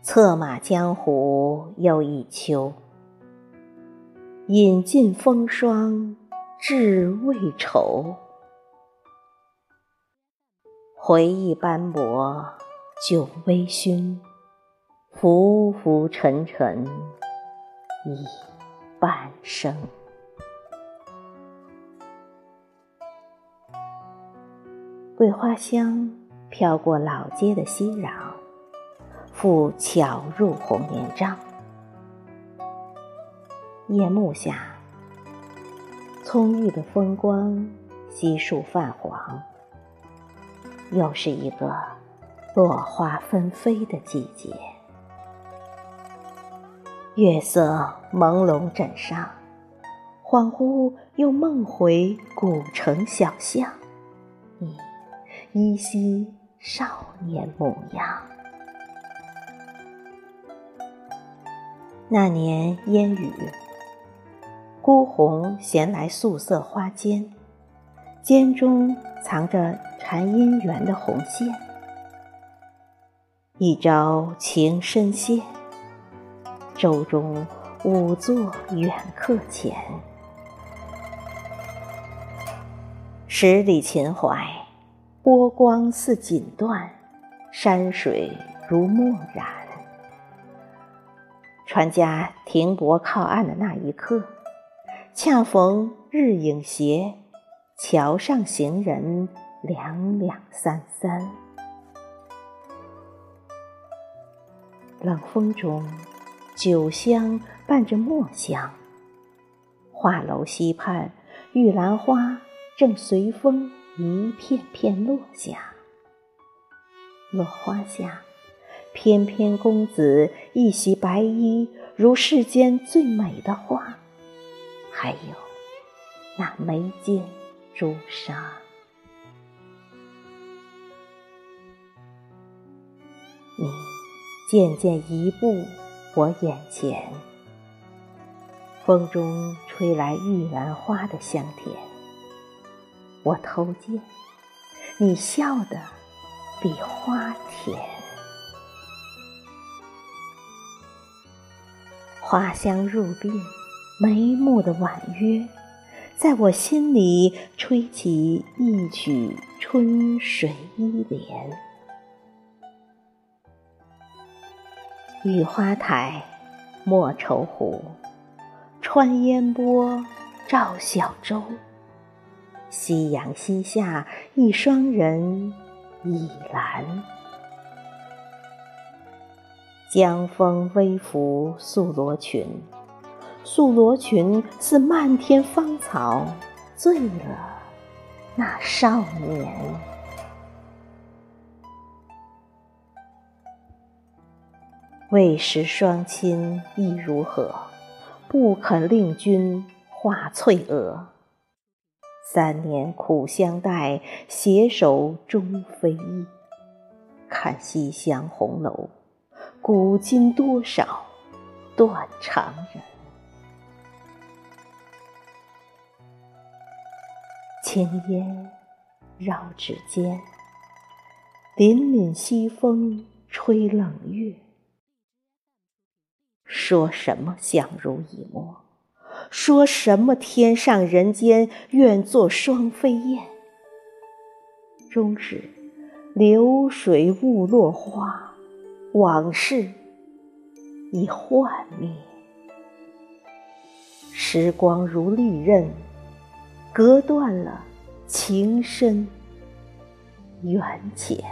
策马江湖又一秋，饮尽风霜志未酬。回忆斑驳酒微醺，浮浮沉沉已半生。桂花香飘过老街的熙攘。复悄入红帘帐，夜幕下，葱郁的风光悉数泛黄。又是一个落花纷飞的季节，月色朦胧枕上，恍惚又梦回古城小巷，依稀少年模样。那年烟雨，孤鸿衔来素色花笺，笺中藏着缠姻缘的红线。一朝情深陷，舟中舞作远客前。十里秦淮，波光似锦缎，山水如墨染。船家停泊靠岸的那一刻，恰逢日影斜，桥上行人两两三三。冷风中，酒香伴着墨香。画楼西畔，玉兰花正随风一片片落下。落花下。翩翩公子一袭白衣，如世间最美的花。还有那眉间朱砂，你渐渐移步我眼前，风中吹来玉兰花的香甜。我偷见你笑得比花甜。花香入鬓，眉目的婉约，在我心里吹起一曲春水依莲。雨花台，莫愁湖，穿烟波，照小舟。夕阳西下，一双人，倚栏。江风微拂素罗裙，素罗裙似漫天芳草，醉了那少年。未识双亲意如何，不肯令君画翠娥。三年苦相待，携手终非一。看西厢红楼。古今多少断肠人，青烟绕指尖，凛凛西风吹冷月。说什么相濡以沫，说什么天上人间愿做双飞燕，终是流水误落花。往事已幻灭，时光如利刃，割断了情深缘浅。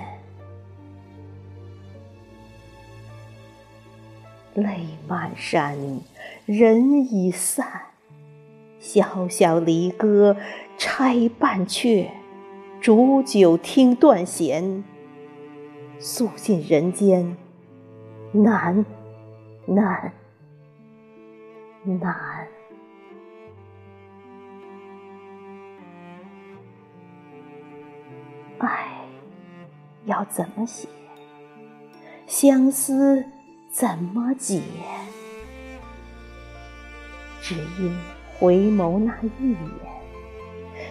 泪满衫，人已散，萧萧离歌拆半阙，煮酒听断弦，诉尽人间。难，难，难！爱要怎么写？相思怎么解？只因回眸那一眼，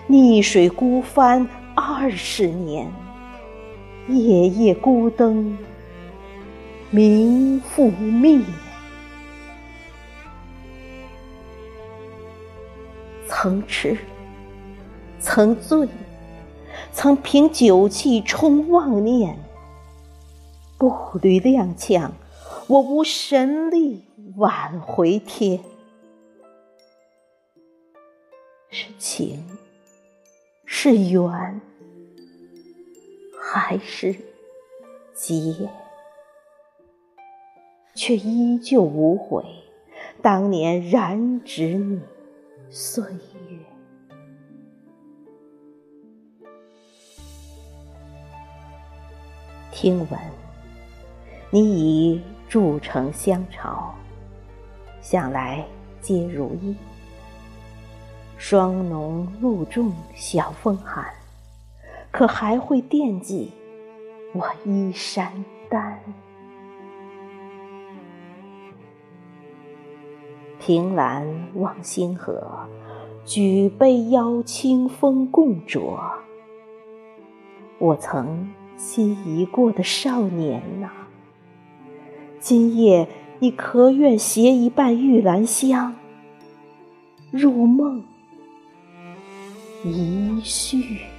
逆水孤帆二十年，夜夜孤灯明复灭。曾痴，曾醉，曾凭酒气冲妄念。步履踉跄，我无神力挽回天。是情，是缘，还是劫？却依旧无悔当年染指你岁月。听闻你已筑城相朝，想来皆如意。霜浓露重晓风寒，可还会惦记我衣衫单？凭栏望星河，举杯邀清风共酌。我曾心仪过的少年呐，今夜你可愿携一半玉兰香入梦？一绪。